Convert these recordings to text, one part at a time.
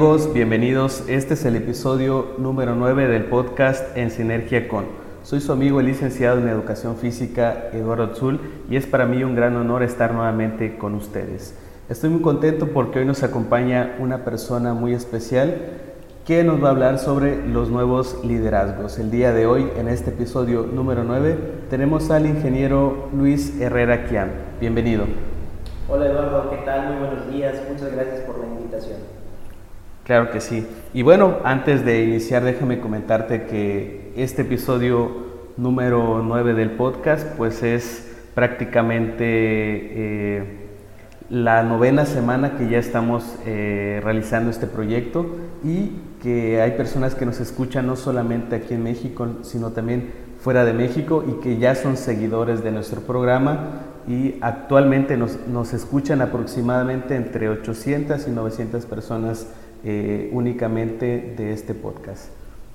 amigos? Bienvenidos. Este es el episodio número 9 del podcast En Sinergia con. Soy su amigo el licenciado en Educación Física Eduardo Zul y es para mí un gran honor estar nuevamente con ustedes. Estoy muy contento porque hoy nos acompaña una persona muy especial que nos va a hablar sobre los nuevos liderazgos. El día de hoy, en este episodio número 9, tenemos al ingeniero Luis Herrera Quiam. Bienvenido. Hola Eduardo, ¿qué tal? Muy buenos días. Muchas gracias por la invitación. Claro que sí. Y bueno, antes de iniciar, déjame comentarte que este episodio número 9 del podcast, pues es prácticamente eh, la novena semana que ya estamos eh, realizando este proyecto y que hay personas que nos escuchan no solamente aquí en México, sino también fuera de México y que ya son seguidores de nuestro programa y actualmente nos, nos escuchan aproximadamente entre 800 y 900 personas eh, únicamente de este podcast.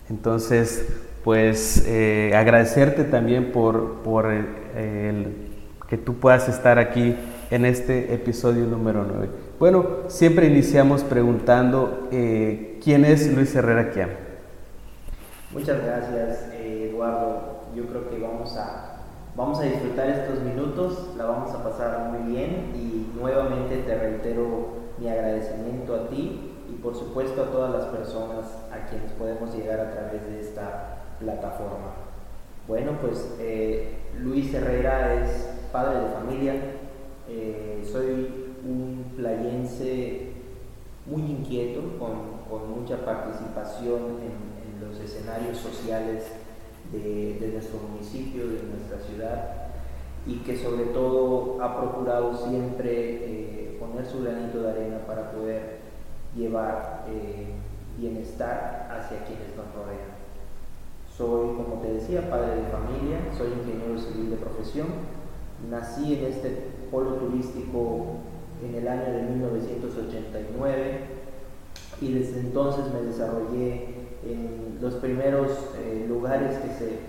Entonces, pues eh, agradecerte también por, por el, que tú puedas estar aquí en este episodio número 9. Bueno, siempre iniciamos preguntando eh, quién es Luis Herrera Quiam. Muchas gracias, Eduardo. Yo creo que vamos a, vamos a disfrutar estos minutos, la vamos a pasar muy bien y nuevamente te reitero mi agradecimiento a ti por supuesto a todas las personas a quienes podemos llegar a través de esta plataforma. Bueno, pues eh, Luis Herrera es padre de familia, eh, soy un playense muy inquieto, con, mucha participación en, los escenarios sociales de, nuestro municipio, de nuestra ciudad, y que sobre todo ha procurado siempre eh, poner su granito de arena para poder llevar eh, bienestar hacia quienes nos rodean. Soy, como te decía, padre de familia, soy ingeniero civil de profesión, nací en este polo turístico en el año de 1989 y desde entonces me desarrollé en los primeros eh, lugares que, se,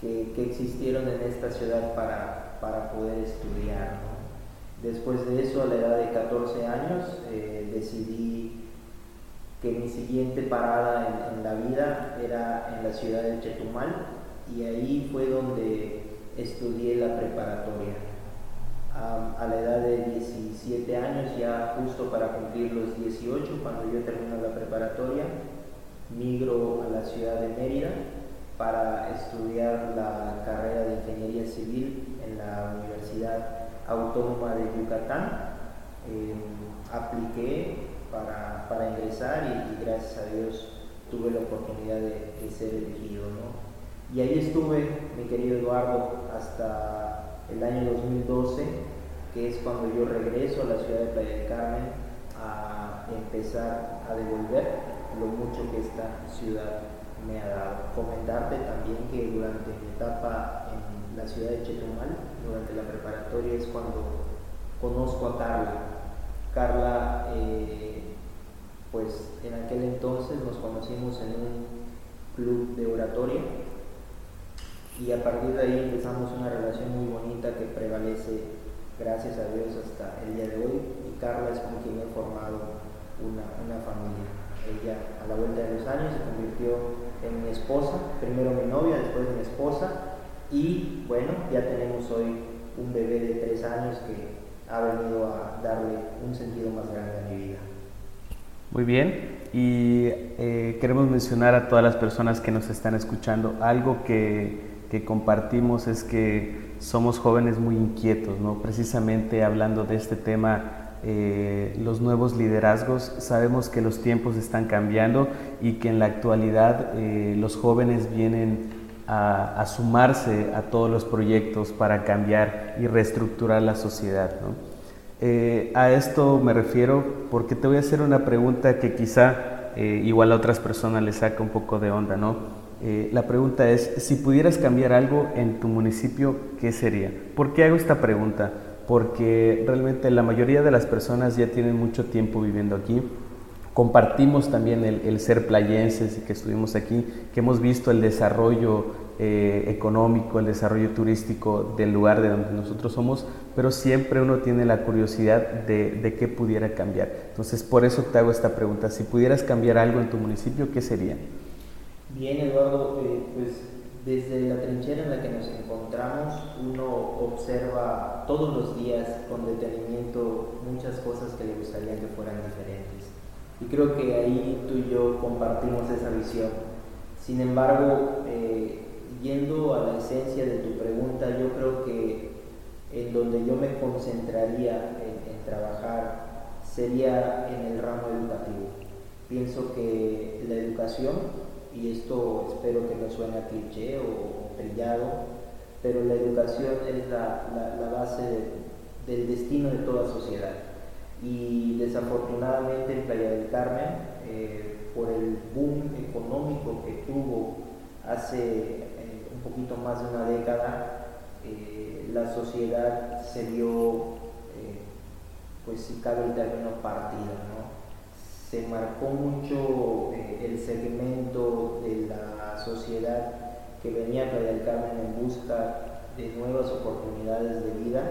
que, existieron en esta ciudad para, para poder estudiar. Después de eso, a la edad de 14 años, eh, decidí que mi siguiente parada en, la vida era en la ciudad de Chetumal y ahí fue donde estudié la preparatoria. a la edad de 17 años, ya justo para cumplir los 18, cuando yo termino la preparatoria, migro a la ciudad de Mérida para estudiar la carrera de Ingeniería Civil en la Universidad Autónoma de Yucatán. Eh, apliqué para, ingresar y, gracias a Dios tuve la oportunidad de, ser elegido. Y ahí estuve, mi querido Eduardo, hasta el año 2012, que es cuando yo regreso a la ciudad de Playa del Carmen a empezar a devolver lo mucho que esta ciudad me ha dado. Comentarte también que durante mi etapa en la ciudad de Chetumal, durante la preparatoria, es cuando conozco a Carla. Carla, eh, pues en aquel entonces nos conocimos en un club de oratoria y a partir de ahí empezamos una relación muy bonita que prevalece, gracias a Dios, hasta el día de hoy. Y Carla es con quien he formado una, una familia. Ella a la vuelta de los años se convirtió en mi esposa, primero mi novia, después mi esposa, y bueno, ya tenemos hoy un bebé de tres años que ha venido a darle un sentido más grande a mi vida. Muy bien, y eh, queremos mencionar a todas las personas que nos están escuchando, algo que, que compartimos es que somos jóvenes muy inquietos, ¿no? precisamente hablando de este tema eh, los nuevos liderazgos. Sabemos que los tiempos están cambiando y que en la actualidad eh, los jóvenes vienen a, sumarse a todos los proyectos para cambiar y reestructurar la sociedad. Eh, a esto me refiero porque te voy a hacer una pregunta que quizá igual a otras personas les saca un poco de onda. ¿no? la pregunta es, si pudieras cambiar algo en tu municipio, ¿qué sería? ¿Por qué hago esta pregunta? porque realmente la mayoría de las personas ya tienen mucho tiempo viviendo aquí. Compartimos también el, ser playenses y que estuvimos aquí, que hemos visto el desarrollo eh, económico, el desarrollo turístico del lugar de donde nosotros somos, pero siempre uno tiene la curiosidad de, de qué pudiera cambiar. Entonces, por eso te hago esta pregunta. Si pudieras cambiar algo en tu municipio, ¿qué sería? Bien, Eduardo, eh, pues desde la trinchera en la que nos encontramos, uno observa todos los días con detenimiento muchas cosas que le gustaría que fueran diferentes. Y creo que ahí tú y yo compartimos esa visión. Sin embargo, eh, yendo a la esencia de tu pregunta, yo creo que en donde yo me concentraría en, trabajar sería en el ramo educativo. Pienso que la educación, y esto espero que no suene cliché o, brillado, pero la educación es la, base del destino de toda sociedad. Y desafortunadamente en Playa del Carmen, eh, por el boom económico que tuvo hace un poquito más de una década, eh, la sociedad se vio, eh, pues si cabe el término, partida. ¿no? Se marcó mucho eh, el segmento de la sociedad que venía a Playa del Carmen en busca de nuevas oportunidades de vida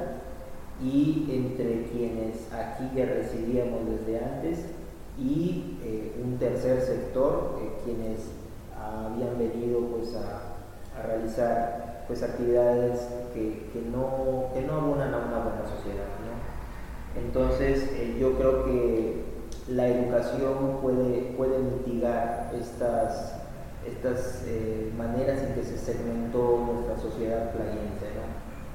y entre quienes aquí ya residíamos desde antes y un tercer sector, quienes habían venido pues a realizar pues actividades que, que, no, que no abonan a una buena sociedad. Entonces eh, yo creo que la educación puede, puede mitigar estas, estas eh, maneras en que se segmentó nuestra sociedad playense.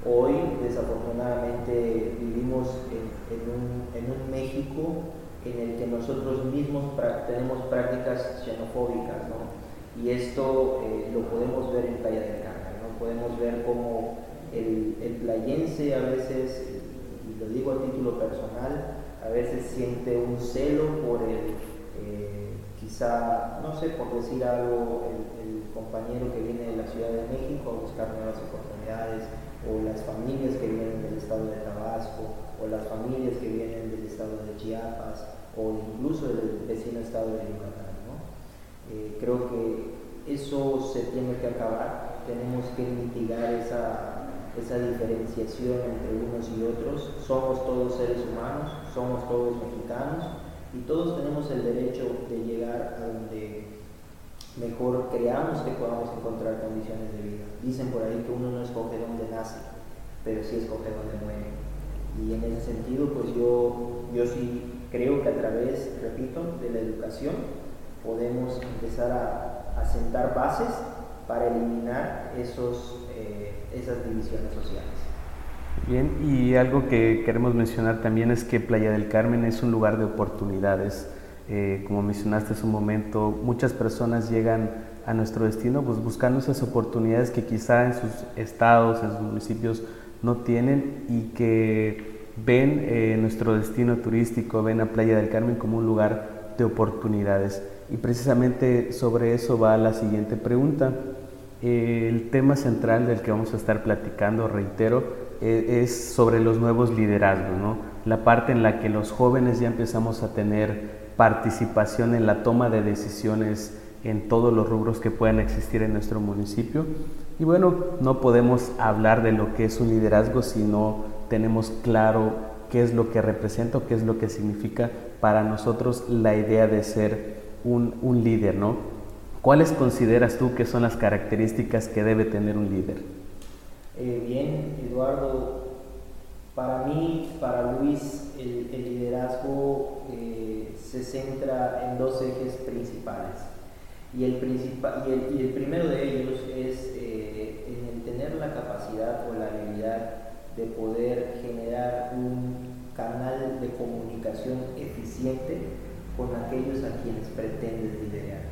Hoy, desafortunadamente, vivimos en, un, en, un, México en el que nosotros mismos tenemos prácticas xenofóbicas. ¿no? Y esto eh, lo podemos ver en Playa del Carmen, ¿no? podemos ver cómo el, el, playense a veces, y lo digo a título personal, a veces siente un celo por el, eh, quizá, no sé, por decir algo, el, compañero que viene de la Ciudad de México a buscar nuevas oportunidades, o las familias que vienen del estado de Tabasco, o las familias que vienen del estado de Chiapas, o incluso del vecino estado de Yucatán. Eh, creo que eso se tiene que acabar, tenemos que mitigar esa, esa diferenciación entre unos y otros. Somos todos seres humanos, somos todos mexicanos y todos tenemos el derecho de llegar a donde mejor creamos que podamos encontrar condiciones de vida. Dicen por ahí que uno no escoge dónde nace, pero sí escoge dónde muere. Y en ese sentido, pues yo, yo sí creo que a través, repito, de la educación, podemos empezar a, a sentar bases para eliminar esos, eh, esas divisiones sociales. Bien, y algo que queremos mencionar también es que Playa del Carmen es un lugar de oportunidades. Eh, como mencionaste hace un momento, muchas personas llegan a nuestro destino pues, buscando esas oportunidades que quizá en sus estados, en sus municipios no tienen y que ven eh, nuestro destino turístico, ven a Playa del Carmen como un lugar de oportunidades. Y precisamente sobre eso va la siguiente pregunta. El tema central del que vamos a estar platicando, reitero, e, es sobre los nuevos liderazgos, ¿no? la parte en la que los jóvenes ya empezamos a tener participación en la toma de decisiones en todos los rubros que puedan existir en nuestro municipio. Y bueno, no podemos hablar de lo que es un liderazgo si no tenemos claro qué es lo que representa, qué es lo que significa para nosotros la idea de ser un, líder, ¿no? ¿Cuáles consideras tú que son las características que debe tener un líder? Eh, bien, Eduardo, para mí, para Luis, el, liderazgo eh, se centra en dos ejes principales. Y el, principal, y el, primero de ellos es eh, en el tener la capacidad o la habilidad de poder generar un canal de comunicación eficiente con aquellos a quienes pretendes liderar.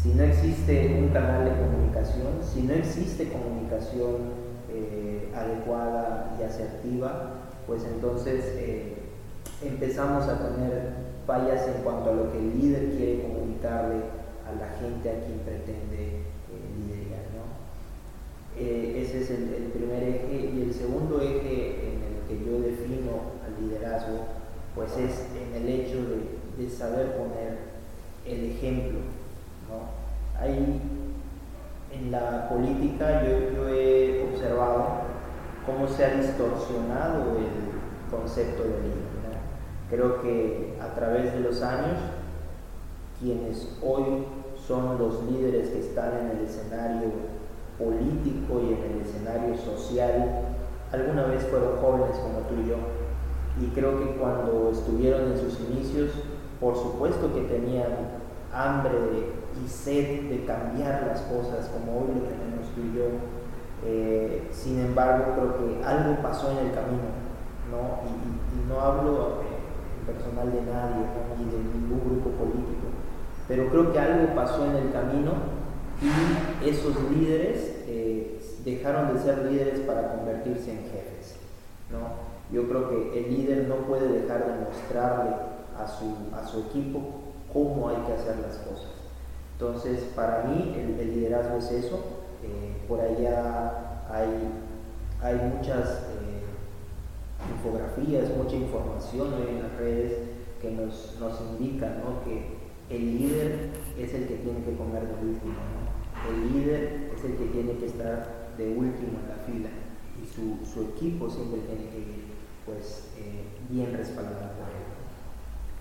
Si no existe un canal de comunicación, si no existe comunicación eh, adecuada y asertiva, pues entonces eh, empezamos a tener fallas en cuanto a lo que el líder quiere comunicarle a la gente a quien pretende eh, liderar. ese es el, primer eje. Y el segundo eje en el que yo defino al liderazgo, pues es en el hecho de saber poner el ejemplo. ¿no? En la política yo, he observado cómo se ha distorsionado el concepto de líder. Creo que a través de los años, quienes hoy son los líderes que están en el escenario político y en el escenario social, alguna vez fueron jóvenes como tú y yo. Y creo que cuando estuvieron en sus inicios, por supuesto que tenían hambre y sed de cambiar las cosas como hoy lo tenemos tú y yo. Eh, sin embargo, creo que algo pasó en el camino, ¿no? Y, no hablo personal de nadie, ni de ningún grupo político, pero creo que algo pasó en el camino y esos líderes eh, dejaron de ser líderes para convertirse en jefes, ¿no? Yo creo que el líder no puede dejar de mostrarle a su, a su equipo cómo hay que hacer las cosas. Entonces, para mí el, liderazgo es eso. Eh, por allá hay, hay muchas eh, infografías, mucha información en las redes que nos, nos indican que el líder es el que tiene que comer de último. El líder es el que tiene que estar de último en la fila y su, su equipo siempre tiene que ir pues, eh, bien respaldado por él.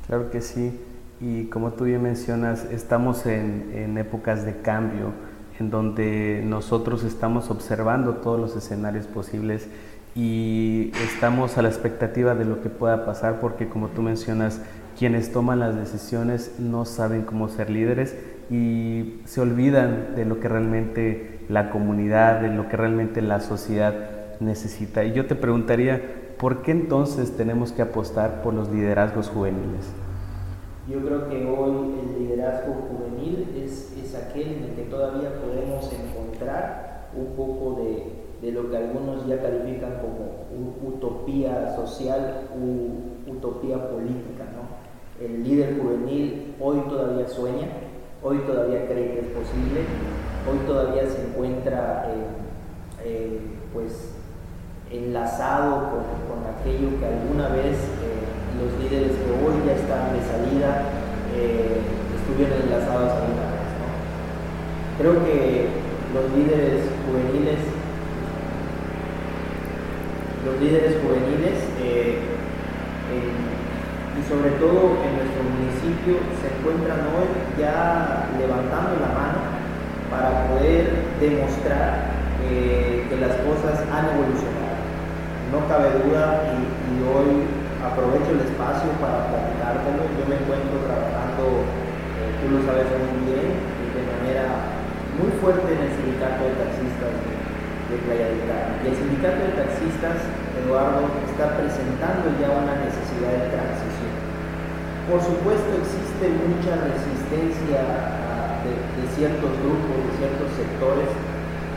Claro que sí. Y como tú bien mencionas, estamos en, épocas de cambio, en donde nosotros estamos observando todos los escenarios posibles y estamos a la expectativa de lo que pueda pasar, porque como tú mencionas, quienes toman las decisiones no saben cómo ser líderes y se olvidan de lo que realmente la comunidad, de lo que realmente la sociedad necesita. Y yo te preguntaría, ¿por qué entonces tenemos que apostar por los liderazgos juveniles? Yo creo que hoy el liderazgo juvenil es, es aquel en el que todavía podemos encontrar un poco de, de lo que algunos ya califican como utopía social u utopía política. ¿no? El líder juvenil hoy todavía sueña, hoy todavía cree que es posible, hoy todavía se encuentra eh, eh, pues enlazado con, aquello que alguna vez eh, los líderes que hoy ya están de salida estuvieron enlazados alguna vez. Creo que los líderes juveniles, los líderes juveniles eh, y sobre todo en nuestro municipio se encuentran hoy ya levantando la mano para poder demostrar eh, que las cosas han evolucionado. No cabe duda y, y hoy aprovecho el espacio para platicártelo. Yo me encuentro trabajando, eh, tú lo sabes muy bien, de manera muy fuerte en el sindicato de taxistas de, Playa del Carmen. Y el sindicato de taxistas, Eduardo, está presentando ya una necesidad de transición. Por supuesto existe mucha resistencia de, ciertos grupos, de ciertos sectores,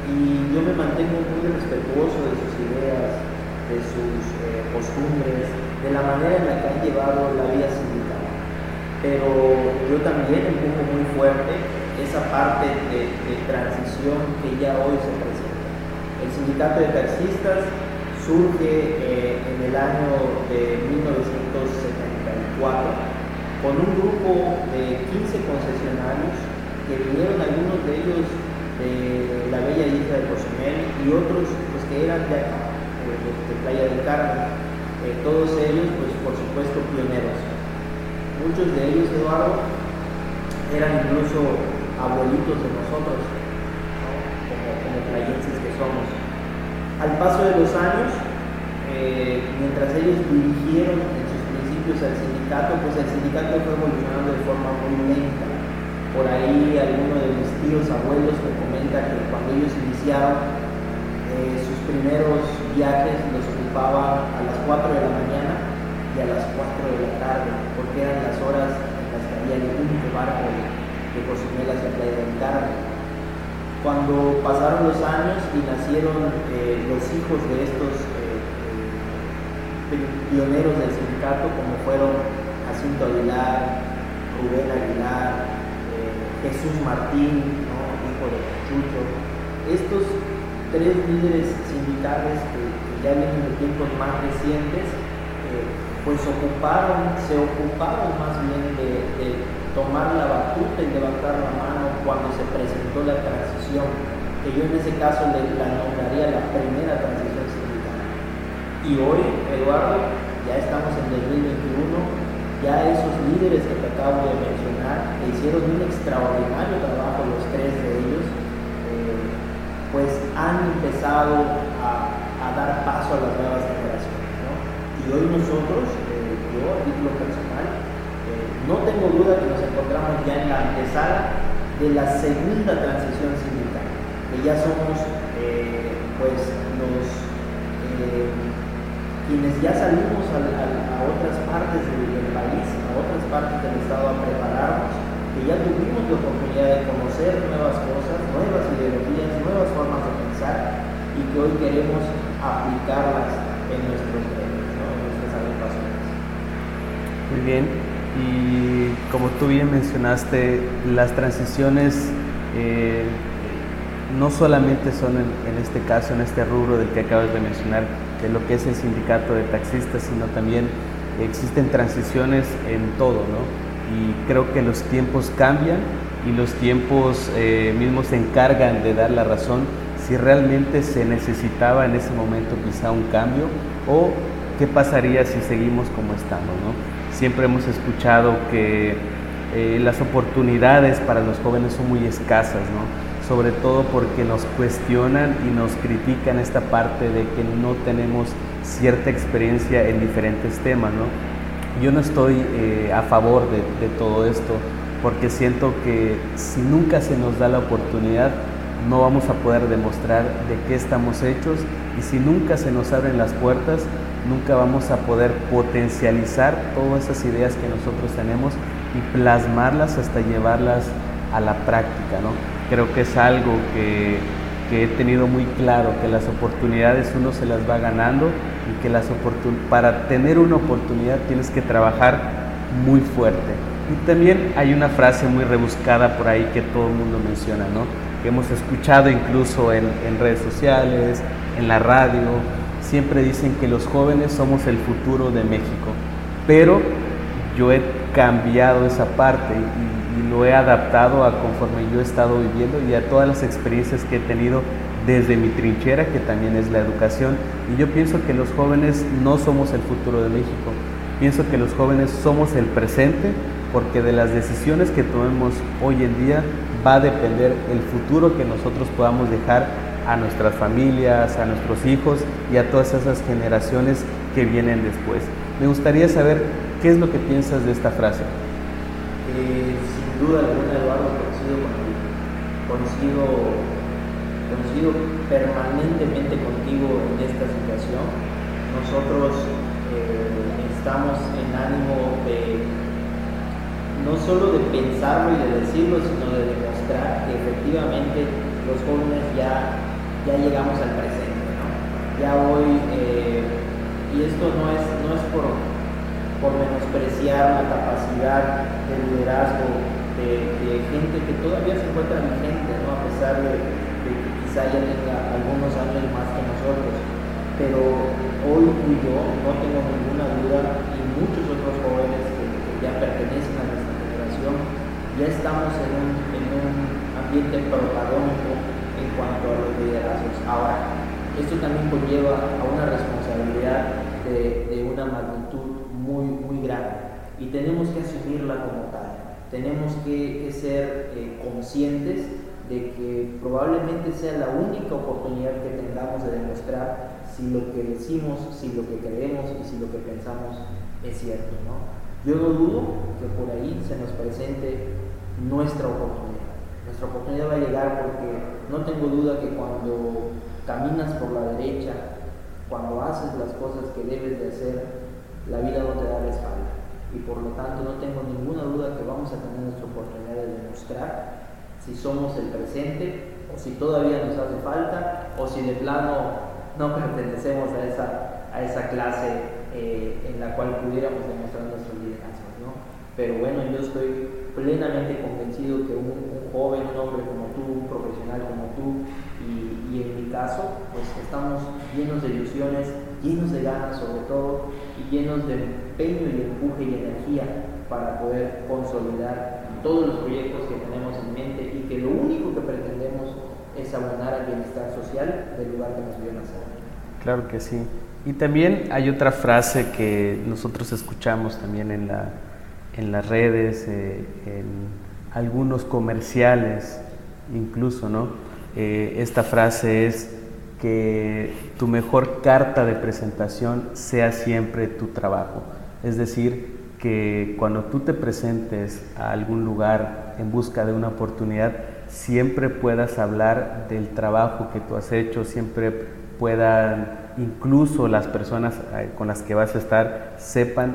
y yo me mantengo muy respetuoso de sus ideas, de sus eh, costumbres, de la manera en la que han llevado la vida sindical. Pero yo también empujo muy fuerte esa parte de, transición que ya hoy se presenta. El sindicato de taxistas surge eh, en el año de 1974 con un grupo de 15 concesionarios que vinieron algunos de ellos de la bella isla de Cozumel y otros pues, que eran de acá, de Playa del Carmen. Todos ellos, pues por supuesto, pioneros. Muchos de ellos, Eduardo, eran incluso abuelitos de nosotros, como, como playenses somos. Al paso de los años, eh, mientras ellos dirigieron en sus principios al sindicato, pues el sindicato fue evolucionando de forma muy lenta. Por ahí alguno de mis tíos abuelos me comenta que cuando ellos iniciaron eh, sus primeros viajes los ocupaba a las 4 de la mañana y a las 4 de la tarde, porque eran las horas en las que había el único barco de Cozumel hacia Playa del Carmen. Cuando pasaron los años y nacieron eh, los hijos de estos eh, pioneros del sindicato, como fueron Jacinto Aguilar, Rubén Aguilar, Jesús Martín, hijo de Chucho, estos tres líderes sindicales que, ya vienen de tiempos más recientes, eh, pues ocuparon, se ocuparon más bien de, tomar la batuta y levantar la mano cuando se presentó la transición, que yo en ese caso le, la nombraría la primera transición sindical. Y hoy, Eduardo, ya estamos en 2021, ya esos líderes que te acabo de mencionar, que hicieron un extraordinario trabajo, los tres de ellos, eh, pues han empezado a, dar paso a las nuevas generaciones. Y hoy nosotros, eh, yo título personal, no tengo duda que nos encontramos ya en la antesala de la segunda transición sindical, que ya somos eh, pues los eh, quienes ya salimos a, otras partes del, país, a otras partes del estado a prepararnos, que ya tuvimos la oportunidad de conocer nuevas cosas, nuevas ideologías, nuevas formas de pensar y que hoy queremos aplicarlas en nuestros medios, en nuestras agrupaciones. Muy bien, y como tú bien mencionaste, las transiciones eh, no solamente son en, este caso, en este rubro del que acabas de mencionar, de lo que es el sindicato de taxistas, sino también existen transiciones en todo, ¿no? Y creo que los tiempos cambian y los tiempos eh, mismos se encargan de dar la razón si realmente se necesitaba en ese momento quizá un cambio o qué pasaría si seguimos como estamos, ¿no? Siempre hemos escuchado que eh, las oportunidades para los jóvenes son muy escasas, ¿no? sobre todo porque nos cuestionan y nos critican esta parte de que no tenemos cierta experiencia en diferentes temas. ¿no? Yo no estoy eh, a favor de, de todo esto porque siento que si nunca se nos da la oportunidad, no vamos a poder demostrar de qué estamos hechos y si nunca se nos abren las puertas, nunca vamos a poder potencializar todas esas ideas que nosotros tenemos y plasmarlas hasta llevarlas a la práctica. ¿no? Creo que es algo que, que he tenido muy claro, que las oportunidades uno se las va ganando y que las para tener una oportunidad tienes que trabajar muy fuerte. Y también hay una frase muy rebuscada por ahí que todo el mundo menciona, ¿no? que hemos escuchado incluso en, en redes sociales, en la radio, siempre dicen que los jóvenes somos el futuro de México, pero yo he cambiado esa parte y, lo he adaptado a conforme yo he estado viviendo y a todas las experiencias que he tenido desde mi trinchera, que también es la educación. Y yo pienso que los jóvenes no somos el futuro de México, pienso que los jóvenes somos el presente, porque de las decisiones que tomemos hoy en día va a depender el futuro que nosotros podamos dejar a nuestras familias, a nuestros hijos y a todas esas generaciones que vienen después. Me gustaría saber qué es lo que piensas de esta frase. Eh, sin duda alguna, Eduardo, coincido contigo, coincido permanentemente contigo en esta situación. Nosotros eh, estamos en ánimo de no solo de pensarlo y de decirlo, sino de demostrar que efectivamente los jóvenes ya ya llegamos al presente, ¿no? Ya hoy, eh, y esto no es, no es por, por menospreciar la capacidad de liderazgo de, gente que todavía se encuentra vigente, ¿no? A pesar de, que quizá ya tenga algunos años más que nosotros. Pero hoy y yo no tengo ninguna duda y muchos otros jóvenes que, ya pertenecen a nuestra generación ya estamos en un, en un ambiente protagónico cuanto a los liderazgos. Ahora, esto también conlleva a una responsabilidad de, de una magnitud muy, muy grande y tenemos que asumirla como tal. Tenemos que, que ser eh, conscientes de que probablemente sea la única oportunidad que tengamos de demostrar si lo que decimos, si lo que creemos y si lo que pensamos es cierto. ¿no? Yo no dudo que por ahí se nos presente nuestra oportunidad nuestra oportunidad va a llegar porque no tengo duda que cuando caminas por la derecha, cuando haces las cosas que debes de hacer, la vida no te da la espalda. Y por lo tanto no tengo ninguna duda que vamos a tener nuestra oportunidad de demostrar si somos el presente o si todavía nos hace falta o si de plano no pertenecemos a esa, a esa clase eh, en la cual pudiéramos demostrar nuestros liderazgos. ¿no? Pero bueno, yo estoy plenamente convencido que un, joven, un hombre como tú, un profesional como tú, y, y, en mi caso, pues estamos llenos de ilusiones, llenos de ganas sobre todo, y llenos de empeño y empuje y energía para poder consolidar todos los proyectos que tenemos en mente y que lo único que pretendemos es abonar al bienestar social del lugar que nos vio nacer. Claro que sí. Y también hay otra frase que nosotros escuchamos también en, la, en las redes, eh, en algunos comerciales incluso, ¿no? Eh, esta frase es que tu mejor carta de presentación sea siempre tu trabajo. Es decir, que cuando tú te presentes a algún lugar en busca de una oportunidad, siempre puedas hablar del trabajo que tú has hecho, siempre puedan, incluso las personas eh, con las que vas a estar, sepan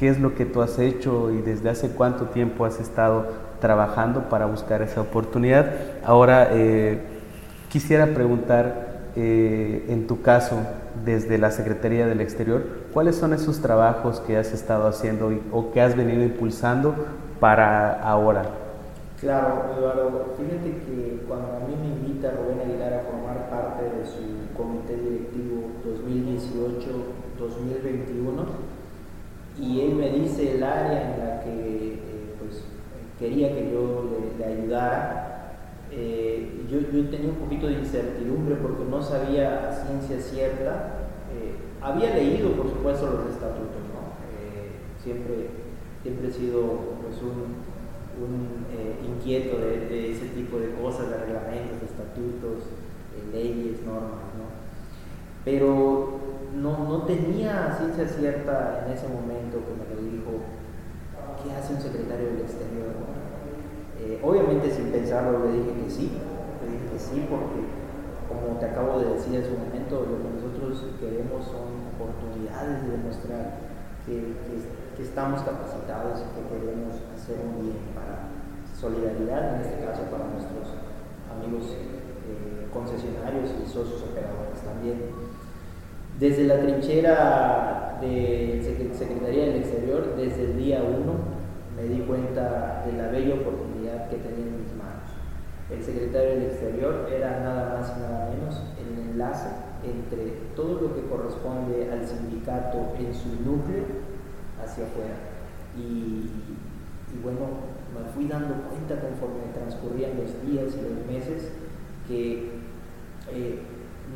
qué es lo que tú has hecho y desde hace cuánto tiempo has estado trabajando para buscar esa oportunidad. Ahora, eh, quisiera preguntar, eh, en tu caso, desde la Secretaría del Exterior, ¿cuáles son esos trabajos que has estado haciendo o que has venido impulsando para ahora? Claro, Eduardo, fíjate que cuando a mí me invita Rubén Aguilar a formar parte de su comité directivo 2018-2021 y él me dice el área en la que quería que yo le, ayudara, eh, yo, tenía un poquito de incertidumbre porque no sabía a ciencia cierta. Eh, había leído, por supuesto, los estatutos, ¿no? siempre, siempre he sido pues, un eh, inquieto de, ese tipo de cosas, de reglamentos, de estatutos, leyes, normas, ¿no? Pero no, no tenía ciencia cierta en ese momento que me lo dijo, ¿qué hace un secretario del exterior? Eh, obviamente sin pensarlo le dije que sí, le dije que sí porque como te acabo de decir en su momento, lo que nosotros queremos son oportunidades de demostrar que, que estamos capacitados y que queremos hacer un bien para solidaridad, en este caso para nuestros amigos eh, concesionarios y socios operadores también. Desde la trinchera de Secretaría del Exterior, desde el día 1, me di cuenta de la bella oportunidad que tenía en mis manos. El secretario del Exterior era nada más y nada menos el enlace entre todo lo que corresponde al sindicato en su núcleo hacia afuera. Y bueno, me fui dando cuenta conforme transcurrían los días y los meses que eh,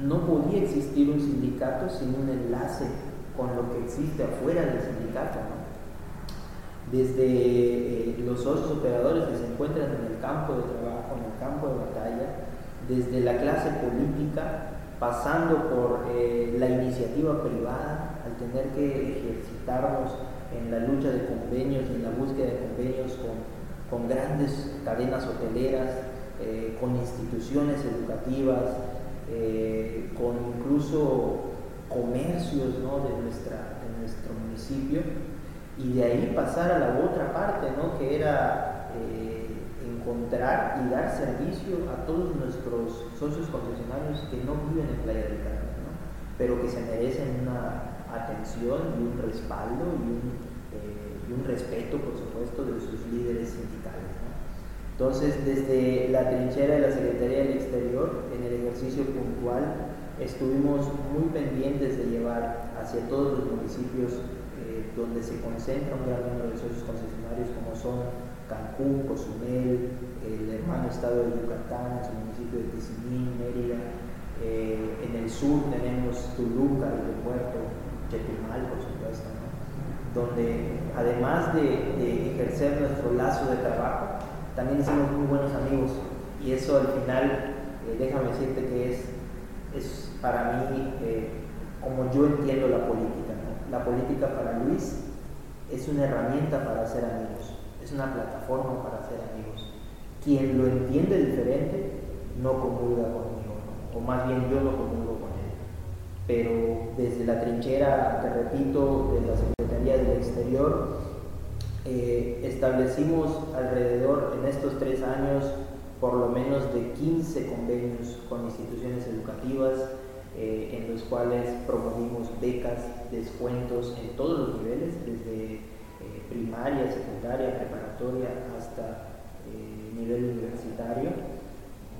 no podía existir un sindicato sin un enlace con lo que existe afuera del sindicato. Desde eh, los socios operadores que se encuentran en el campo de trabajo, en el campo de batalla, desde la clase política, pasando por eh, la iniciativa privada, al tener que ejercitarnos en la lucha de convenios, en la búsqueda de convenios con, grandes cadenas hoteleras, eh, con instituciones educativas, con incluso comercios de, nuestra, de nuestro municipio, y de ahí pasar a la otra parte, ¿no? que era eh, encontrar y dar servicio a todos nuestros socios concesionarios que no viven en Playa del Carmen, ¿no? pero que se merecen una atención y un respaldo y un, eh, un respeto, por supuesto, de sus líderes sindicales. Entonces, desde la trinchera de la Secretaría del Exterior, en el ejercicio puntual, estuvimos muy pendientes de llevar hacia todos los municipios eh, donde se concentra un gran número de socios concesionarios, como son Cancún, Cozumel, el hermano estado de Yucatán, el municipio de Tizimín, Mérida, eh, en el sur tenemos Toluca, el aeropuerto, Chetumal, por supuesto, donde además de, ejercer nuestro lazo de trabajo, también hicimos muy buenos amigos. Y eso al final, eh, déjame decirte que es, es para mí eh, como yo entiendo la política. La política para Luis es una herramienta para hacer amigos, es una plataforma para hacer amigos. Quien lo entiende diferente no comulga conmigo, o más bien yo no comulgo con él pero desde la trinchera, te repito, de la Secretaría del Exterior, eh, establecimos alrededor en estos tres años por lo menos de 15 convenios con instituciones eh, en los cuales promovimos becas, descuentos en todos los niveles, desde eh, primaria, secundaria, preparatoria hasta nivel universitario.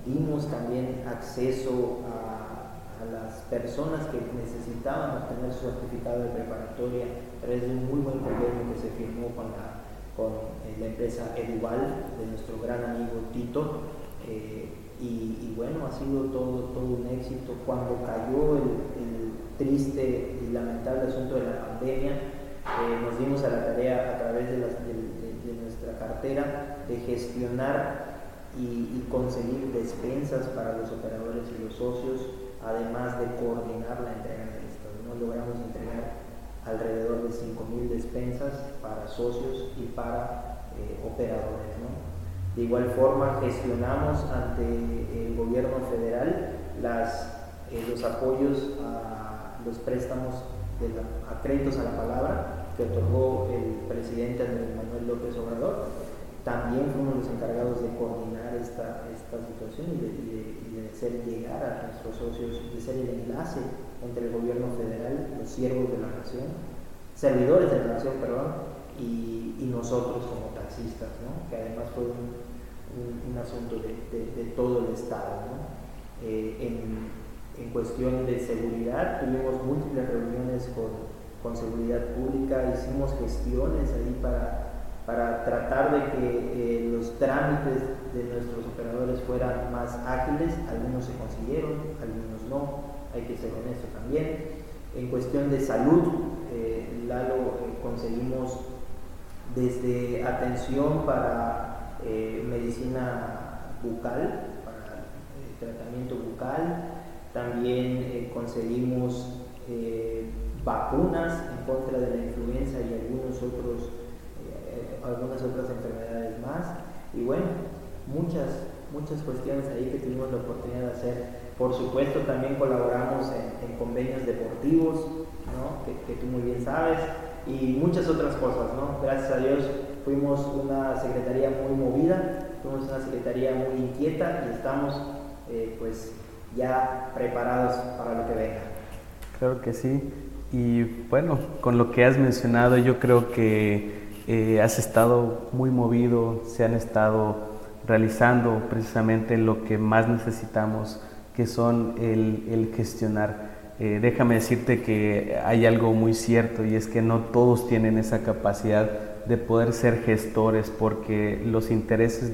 Dimos también acceso a las personas que necesitaban obtener su certificado de preparatoria a través de un muy buen convenio que se firmó con la, con, eh, la empresa Eduval de nuestro gran amigo Tito. Y, bueno, ha sido todo, todo un éxito. Cuando cayó el, triste y lamentable asunto de la pandemia, eh, nos dimos a la tarea a través de, nuestra cartera de gestionar y, conseguir despensas para los operadores y los socios, además de coordinar la entrega de estas. ¿no? Logramos entregar alrededor de 5.000 despensas para socios y para eh, operadores. De igual forma, gestionamos ante el gobierno federal eh, los apoyos a los préstamos de a créditos a la palabra que otorgó el presidente Manuel López Obrador. También fuimos los encargados de coordinar esta, situación y de, hacer llegar a nuestros socios, de ser el enlace entre el gobierno federal, los siervos de la nación, servidores de la nación, perdón, y, y nosotros como taxistas, que además fue un, un, asunto de, todo el Estado. ¿no? Eh, en, en, cuestión de seguridad, tuvimos múltiples reuniones con, con, seguridad pública, hicimos gestiones ahí para, para tratar de que eh, los trámites de nuestros operadores fueran más ágiles, algunos se consiguieron, algunos no, hay que ser honesto también. En cuestión de salud, eh, Lalo, eh, conseguimos desde atención para eh, medicina bucal, para el tratamiento bucal, también eh, conseguimos eh, vacunas en contra de la influenza y algunos otros, algunas otras enfermedades más. Y bueno, muchas, muchas cuestiones ahí que tuvimos la oportunidad de hacer. Por supuesto, también colaboramos en, convenios deportivos, ¿no? que, que, tú muy bien sabes, y muchas otras cosas. ¿no? Gracias a Dios fuimos una secretaría muy movida, fuimos una secretaría muy inquieta y estamos eh, pues ya preparados para lo que venga. Claro que sí. Y bueno, con lo que has mencionado, yo creo que eh, has estado muy movido, se han estado realizando precisamente lo que más necesitamos, que son el, el gestionar. Eh, déjame decirte que hay algo muy cierto y es que no todos tienen esa capacidad de poder ser gestores porque los intereses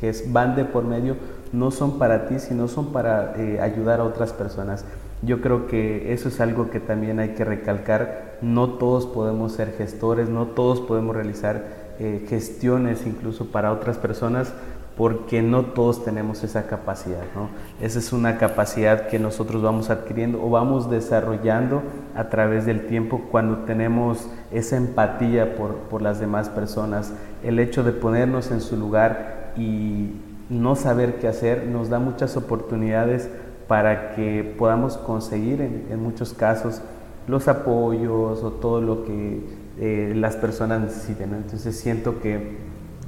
que van de por medio no son para ti, sino son para eh, ayudar a otras personas. Yo creo que eso es algo que también hay que recalcar. No todos podemos ser gestores, no todos podemos realizar eh, gestiones incluso para otras personas porque no todos tenemos esa capacidad. ¿no? Esa es una capacidad que nosotros vamos adquiriendo o vamos desarrollando a través del tiempo cuando tenemos esa empatía por, por las demás personas. El hecho de ponernos en su lugar y no saber qué hacer nos da muchas oportunidades para que podamos conseguir en, en muchos casos los apoyos o todo lo que eh, las personas necesiten. Entonces siento que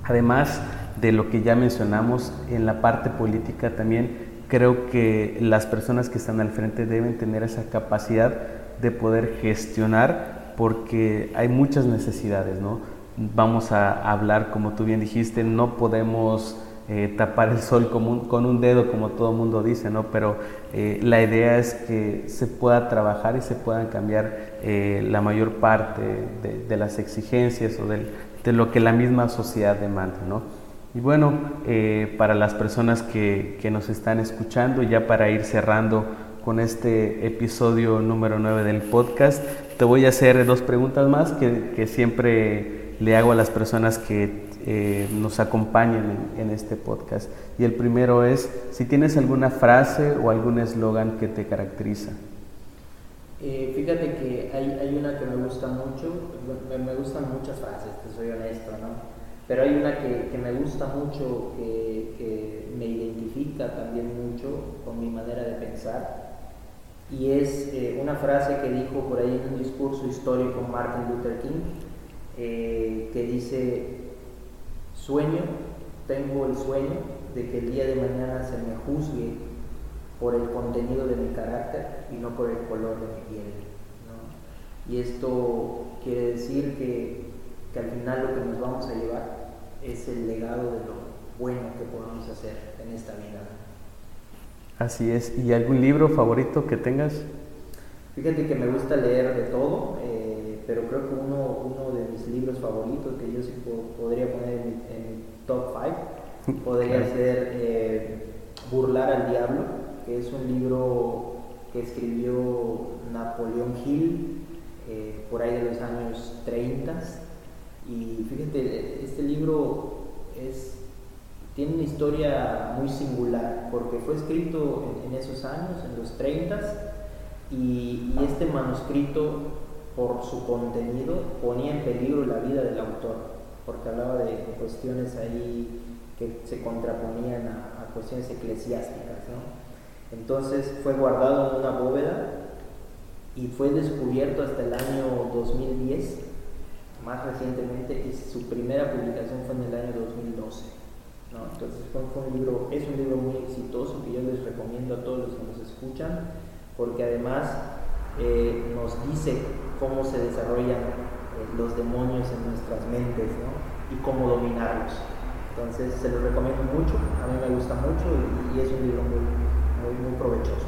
además de lo que ya mencionamos en la parte política también creo que las personas que están al frente deben tener esa capacidad de poder gestionar porque hay muchas necesidades, ¿no? Vamos a hablar, como tú bien dijiste, no podemos eh, tapar el sol con un, con un, dedo, como todo el mundo dice, ¿no? Pero eh, la idea es que se pueda trabajar y se puedan cambiar eh, la mayor parte de, de las exigencias o de lo que la misma sociedad demanda, ¿no? Y bueno, eh, para las personas que, que, nos están escuchando, ya para ir cerrando con este episodio número 9 del podcast, te voy a hacer dos preguntas más que, que siempre le hago a las personas que eh, nos acompañan en, este podcast. Y el primero es, si tienes alguna frase o algún eslogan que te caracteriza. Eh, fíjate que hay, hay, una que me gusta mucho, me, me gustan muchas frases, te soy honesto, ¿no? Pero hay una que, me gusta mucho, que, me identifica también mucho con mi manera de pensar, y es eh, una frase que dijo por ahí en un discurso histórico Martin Luther King, eh, que dice, sueño, tengo el sueño de que el día de mañana se me juzgue por el contenido de mi carácter y no por el color de mi piel. Y esto quiere decir que, que al final lo que nos vamos a llevar es el legado de lo bueno que podamos hacer en esta vida. Así es. ¿Y algún libro favorito que tengas? Fíjate que me gusta leer de todo, eh, pero creo que uno, uno de mis libros favoritos que yo sí podría poner en mi, top 5 podría ser eh, Burlar al Diablo, que es un libro que escribió Napoleón Hill eh, por ahí de los años 30. Y fíjate, este libro es, tiene una historia muy singular, porque fue escrito en, esos años, en los 30, y, y este manuscrito, por su contenido, ponía en peligro la vida del autor, porque hablaba de, cuestiones ahí que se contraponían a, cuestiones eclesiásticas. Entonces fue guardado en una bóveda y fue descubierto hasta el año 2010, más recientemente, y su primera publicación fue en el año 2012. Entonces fue, un libro, es un libro muy exitoso que yo les recomiendo a todos los que nos escuchan, porque además eh, nos dice cómo se desarrollan eh, los demonios en nuestras mentes y cómo dominarlos. Entonces se los recomiendo mucho, a mí me gusta mucho y, y es un libro muy, muy, provechoso.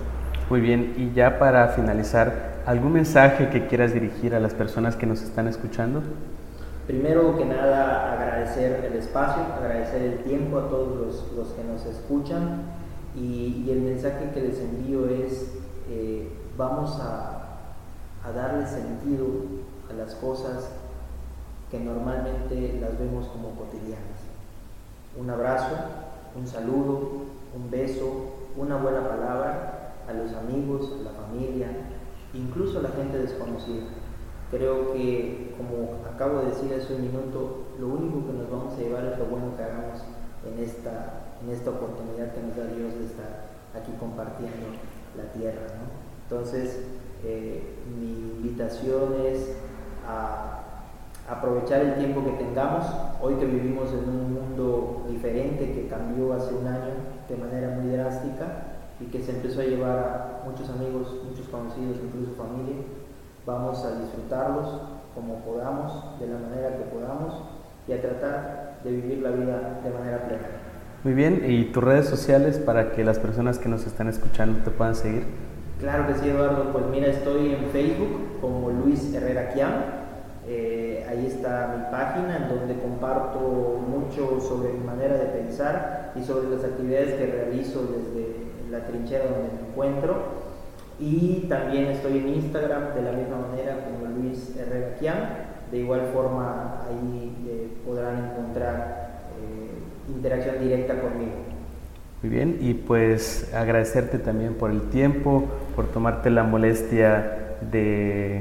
Muy bien, y ya para finalizar, ¿algún mensaje que quieras dirigir a las personas que nos están escuchando? Primero que nada, agradecer el espacio, agradecer el tiempo a todos los, los que nos escuchan y, el mensaje que les envío es, eh, vamos a, a darle sentido a las cosas que normalmente las vemos como cotidianas. Un abrazo, un saludo, un beso, una buena palabra a los amigos, a la familia, incluso la gente desconocida. Creo que, como acabo de decir hace un minuto, lo único que nos vamos a llevar es lo bueno que hagamos en esta, en esta oportunidad que nos da Dios de estar aquí compartiendo la tierra. Entonces, eh, mi invitación es a aprovechar el tiempo que tengamos, hoy que vivimos en un mundo diferente que cambió hace un año de manera muy drástica y que se empezó a llevar a muchos amigos, muchos conocidos, incluso familia, vamos a disfrutarlos como podamos, de la manera que podamos y a tratar de vivir la vida de manera plena. Muy bien, ¿y tus redes sociales para que las personas que nos están escuchando te puedan seguir? Claro que sí, Eduardo. Pues mira, estoy en Facebook como Luis Herrera Quiam eh, ahí está mi página en donde comparto mucho sobre mi manera de pensar y sobre las actividades que realizo desde la trinchera donde me encuentro. Y también estoy en Instagram de la misma manera como Luis Herrera. De igual forma ahí eh, podrán encontrar eh, interacción directa conmigo. Muy bien, y pues agradecerte también por el tiempo, por tomarte la molestia de